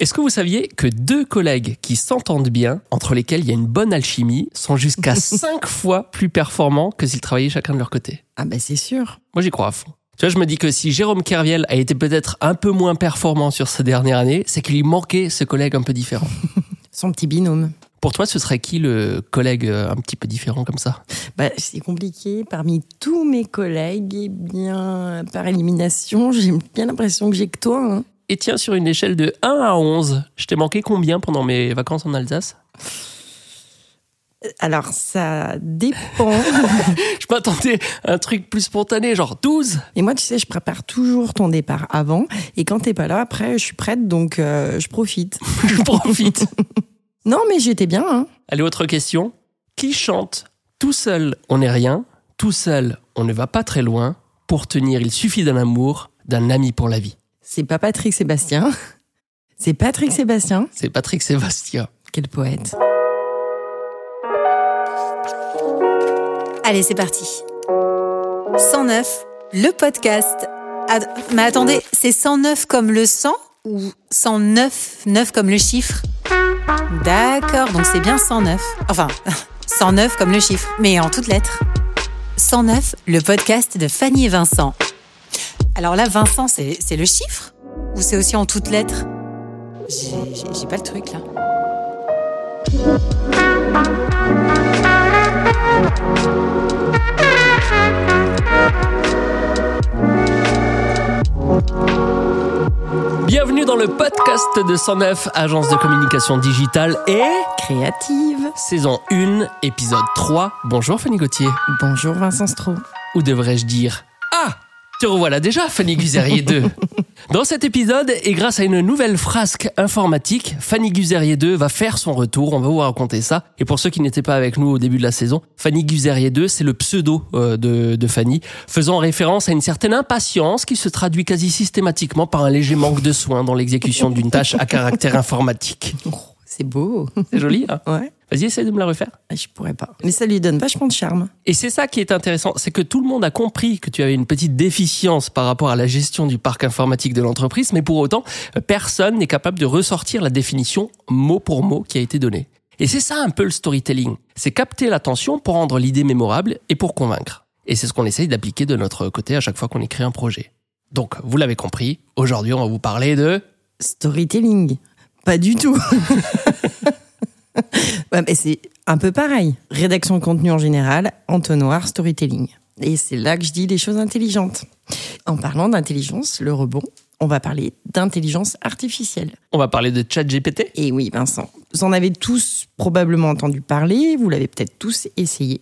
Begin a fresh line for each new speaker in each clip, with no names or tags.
Est-ce que vous saviez que deux collègues qui s'entendent bien, entre lesquels il y a une bonne alchimie, sont jusqu'à cinq fois plus performants que s'ils travaillaient chacun de leur côté?
Ah bah c'est sûr.
Moi j'y crois à fond. Tu vois, je me dis que si Jérôme Kerviel a été peut-être un peu moins performant sur sa dernière année, c'est qu'il lui manquait ce collègue un peu différent.
Son petit binôme.
Pour toi, ce serait qui le collègue euh, un petit peu différent comme ça?
Bah, c'est compliqué. Parmi tous mes collègues, eh bien, par élimination, j'ai bien l'impression que j'ai que toi. hein.
Et tiens, sur une échelle de 1 à 11, je t'ai manqué combien pendant mes vacances en Alsace?
Alors, ça dépend.
Je m'attendais à un truc plus spontané, genre 12
Et moi, tu sais, je prépare toujours ton départ avant. Et quand t'es pas là, après, je suis prête, donc euh, je profite.
Je profite.
Non, mais j'étais bien. Hein.
Allez, autre question. Qui chante Tout seul, on n'est rien. Tout seul, on ne va pas très loin. Pour tenir, il suffit d'un amour, d'un ami pour la vie.
C'est pas Patrick Sébastien. C'est Patrick Sébastien.
C'est Patrick Sébastien.
Quel poète.
Allez, c'est parti. 109, le podcast. Ad- Mais attendez, c'est 109 comme le 100 ou 109, 9 comme le chiffre? D'accord, donc c'est bien 109. Enfin, 109 comme le chiffre, mais en toutes lettres. 109, le podcast de Fanny et Vincent. Alors là, Vincent, c'est c'est le chiffre Ou c'est aussi en toutes lettres? J'ai pas le truc là.
Bienvenue dans le podcast de 109, agence de communication digitale et
Créative.
saison 1, épisode 3. Bonjour Fanny Gauthier.
Bonjour Vincent Stroh.
Ou devrais-je dire Te revoilà déjà, Fanny Guzerier 2. Dans cet épisode, et grâce à une nouvelle frasque informatique, Fanny Guzerier 2 va faire son retour. On va vous raconter ça. Et pour ceux qui n'étaient pas avec nous au début de la saison, Fanny Guzerier 2, c'est le pseudo euh, de, de Fanny, faisant référence à une certaine impatience qui se traduit quasi systématiquement par un léger manque de soin dans l'exécution d'une tâche à caractère informatique.
Oh, c'est beau.
C'est joli, hein?
Ouais.
Vas-y, essaie de me la refaire.
Je pourrais pas. Mais ça lui donne vachement de charme.
Et c'est ça qui est intéressant, c'est que tout le monde a compris que tu avais une petite déficience par rapport à la gestion du parc informatique de l'entreprise, mais pour autant, personne n'est capable de ressortir la définition mot pour mot qui a été donnée. Et c'est ça un peu le storytelling. C'est capter l'attention pour rendre l'idée mémorable et pour convaincre. Et c'est ce qu'on essaye d'appliquer de notre côté à chaque fois qu'on écrit un projet. Donc, vous l'avez compris, aujourd'hui on va vous parler de...
Storytelling. Pas du tout. Ouais, mais c'est un peu pareil. Rédaction de contenu en général, entonnoir, storytelling. Et c'est là que je dis les choses intelligentes. En parlant d'intelligence, le rebond, on va parler d'intelligence artificielle.
On va parler de ChatGPT?
Et oui, Vincent, vous en avez tous probablement entendu parler, vous l'avez peut-être tous essayé.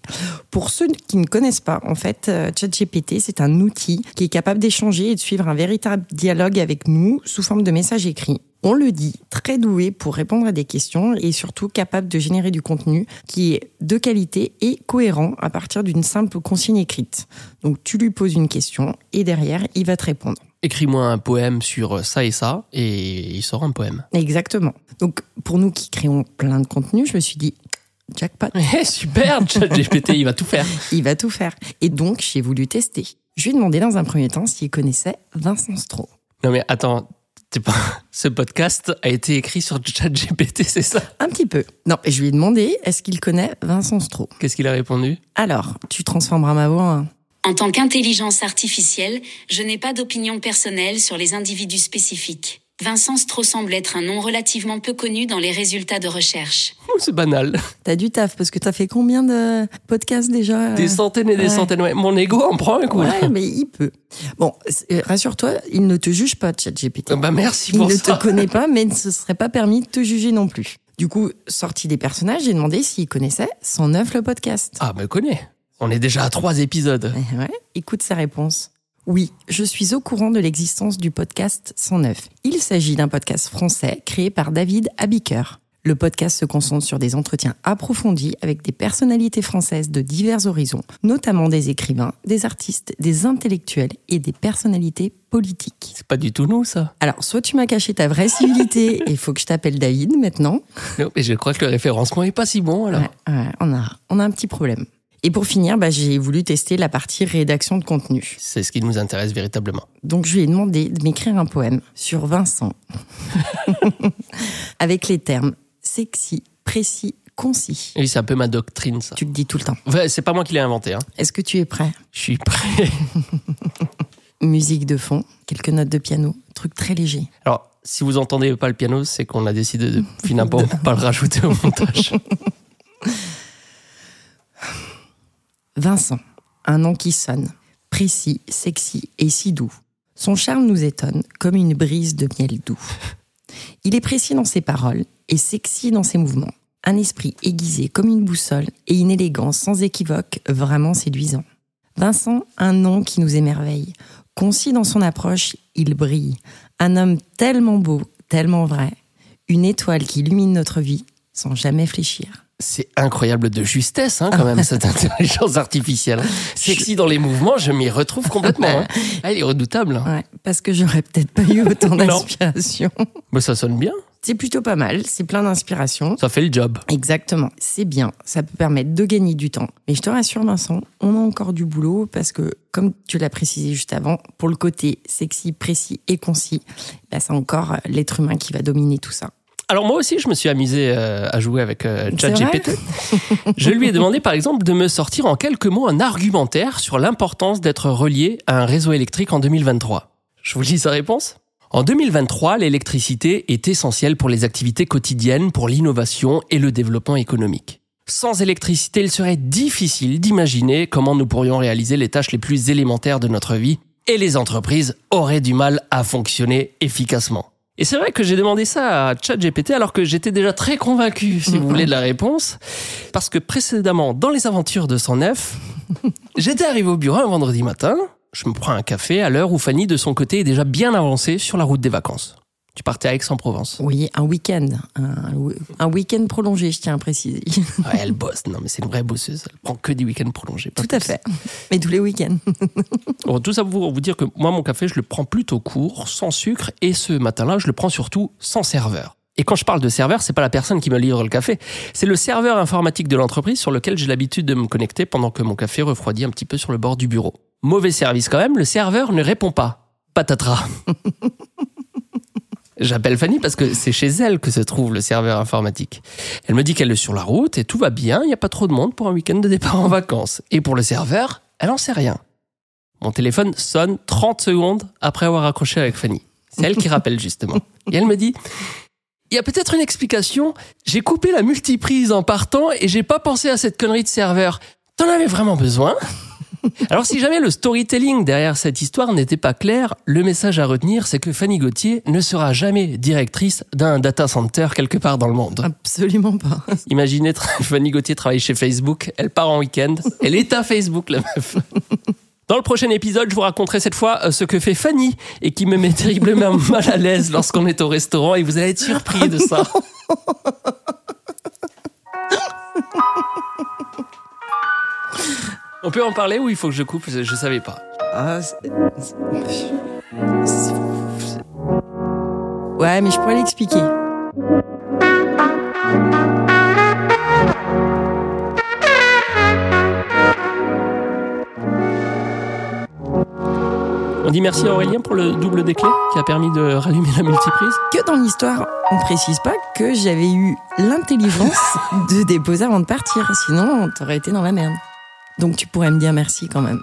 Pour ceux qui ne connaissent pas, en fait, euh, ChatGPT, c'est un outil qui est capable d'échanger et de suivre un véritable dialogue avec nous sous forme de messages écrits. On le dit, très doué pour répondre à des questions et surtout capable de générer du contenu qui est de qualité et cohérent à partir d'une simple consigne écrite. Donc tu lui poses une question et derrière, il va te répondre.
Écris-moi un poème sur ça et ça, et il sort un poème.
Exactement. Donc, pour nous qui créons plein de contenu, je me suis dit, jackpot,
Eh, super, ChatGPT, il va tout faire.
il va tout faire. Et donc, j'ai voulu tester. Je lui ai demandé dans un premier temps s'il connaissait Vincent Stroh.
Non mais attends, pas... ce podcast a été écrit sur ChatGPT, c'est ça?
Un petit peu. Non, et je lui ai demandé, est-ce qu'il connaît Vincent Stroh
Qu'est-ce qu'il a répondu?
Alors, tu transformeras ma voix en...
En tant qu'intelligence artificielle, je n'ai pas d'opinion personnelle sur les individus spécifiques. Vincent Stroh semble être un nom relativement peu connu dans les résultats de recherche.
C'est banal.
T'as du taf, parce que t'as fait combien de podcasts déjà
Des centaines et des
ouais.
centaines. Ouais. Mon ego en prend un coup. là.
Ouais, mais il peut. Bon, c'est- rassure-toi, il ne te juge pas, ChatGPT.
Ah Bah merci
Il
pour
ne te connaît pas, mais ce serait pas permis de te juger non plus. Du coup, sorti des personnages, j'ai demandé s'il connaissait 109 le podcast.
Ah, me connais. On est déjà à trois épisodes.
Eh ouais, écoute sa réponse. Oui, je suis au courant de l'existence du podcast 109. Il s'agit d'un podcast français créé par David Abiker. Le podcast se concentre sur des entretiens approfondis avec des personnalités françaises de divers horizons, notamment des écrivains, des artistes, des intellectuels et des personnalités politiques.
C'est pas du tout nous, ça.
Alors, soit tu m'as caché ta vraie civilité et il faut que je t'appelle David maintenant,
Non, mais je crois que le référencement est pas si bon, alors.
Ouais, ouais, on, a, on a un petit problème. Et pour finir, bah, j'ai voulu tester la partie rédaction de contenu.
C'est ce qui nous intéresse véritablement.
Donc je lui ai demandé de m'écrire un poème sur Vincent avec les termes sexy, précis, concis.
Oui, c'est un peu ma doctrine, ça.
Tu le dis tout le temps.
Ouais, c'est pas moi qui l'ai inventé. Hein.
Est-ce que tu es prêt?
Je suis prêt.
Musique de fond, quelques notes de piano, truc très léger.
Alors, si vous entendez pas le piano, c'est qu'on a décidé de finalement pas le rajouter au montage.
Vincent, un nom qui sonne, précis, sexy et si doux. Son charme nous étonne comme une brise de miel doux. Il est précis dans ses paroles et sexy dans ses mouvements. Un esprit aiguisé comme une boussole et une élégance sans équivoque vraiment séduisant. Vincent, un nom qui nous émerveille. Concis dans son approche, il brille. Un homme tellement beau, tellement vrai. Une étoile qui illumine notre vie sans jamais fléchir.
C'est incroyable de justesse, hein, quand même, cette intelligence artificielle. Sexy dans les mouvements, je m'y retrouve complètement. hein. Elle est redoutable. hein.
Ouais, parce que j'aurais peut-être pas eu autant d'inspiration.
Mais ça sonne bien.
C'est plutôt pas mal, c'est plein d'inspiration.
Ça fait le job.
Exactement, c'est bien, ça peut permettre de gagner du temps. Mais je te rassure Vincent, on a encore du boulot parce que, comme tu l'as précisé juste avant, pour le côté sexy, précis et concis, bah, c'est encore l'être humain qui va dominer tout ça.
Alors moi aussi, je me suis amusé euh, à jouer avec euh, ChatGPT. je lui ai demandé par exemple de me sortir en quelques mots un argumentaire sur l'importance d'être relié à un réseau électrique en 2023. Je vous lis sa réponse. En 2023, l'électricité est essentielle pour les activités quotidiennes, pour l'innovation et le développement économique. Sans électricité, il serait difficile d'imaginer comment nous pourrions réaliser les tâches les plus élémentaires de notre vie et les entreprises auraient du mal à fonctionner efficacement. Et c'est vrai que j'ai demandé ça à ChatGPT alors que j'étais déjà très convaincu, si vous voulez, de la réponse. Parce que précédemment, dans les aventures de 109, j'étais arrivé au bureau un vendredi matin. Je me prends un café à l'heure où Fanny, de son côté, est déjà bien avancée sur la route des vacances. Tu partais à Aix-en-Provence.
Oui, un week-end, un, un week-end prolongé, je tiens à préciser.
Ouais, elle bosse. Non, mais c'est une vraie bosseuse. Elle prend que des week-ends prolongés.
Tout à fait, mais tous les week-ends.
Bon, tout ça pour vous dire que moi, mon café, je le prends plutôt court, sans sucre, et ce matin-là, je le prends surtout sans serveur. Et quand je parle de serveur, c'est pas la personne qui me livre le café, c'est le serveur informatique de l'entreprise sur lequel j'ai l'habitude de me connecter pendant que mon café refroidit un petit peu sur le bord du bureau. Mauvais service quand même, le serveur ne répond pas. Patatras. J'appelle Fanny parce que c'est chez elle que se trouve le serveur informatique. Elle me dit qu'elle est sur la route et tout va bien, il n'y a pas trop de monde pour un week-end de départ en vacances. Et pour le serveur, elle en sait rien. Mon téléphone sonne 30 secondes après avoir accroché avec Fanny. C'est elle qui rappelle justement. Et elle me dit, il y a peut-être une explication. J'ai coupé la multiprise en partant et j'ai pas pensé à cette connerie de serveur. T'en avais vraiment besoin? Alors si jamais le storytelling derrière cette histoire n'était pas clair, le message à retenir, c'est que Fanny Gauthier ne sera jamais directrice d'un data center quelque part dans le monde.
Absolument pas.
Imaginez Fanny Gauthier travaille chez Facebook, elle part en week-end, elle est à Facebook la meuf. Dans le prochain épisode, je vous raconterai cette fois euh, ce que fait Fanny et qui me met terriblement mal à l'aise lorsqu'on est au restaurant et vous allez être surpris de ça. On peut en parler ou il faut que je coupe? Je, je savais pas.
Ah, Ouais, mais je pourrais l'expliquer.
On dit merci à Aurélien pour le double des clés qui a permis de rallumer la multiprise.
Que dans l'histoire, on précise pas que j'avais eu l'intelligence de déposer avant de partir. Sinon, t'aurais été dans la merde. Donc tu pourrais me dire merci quand même.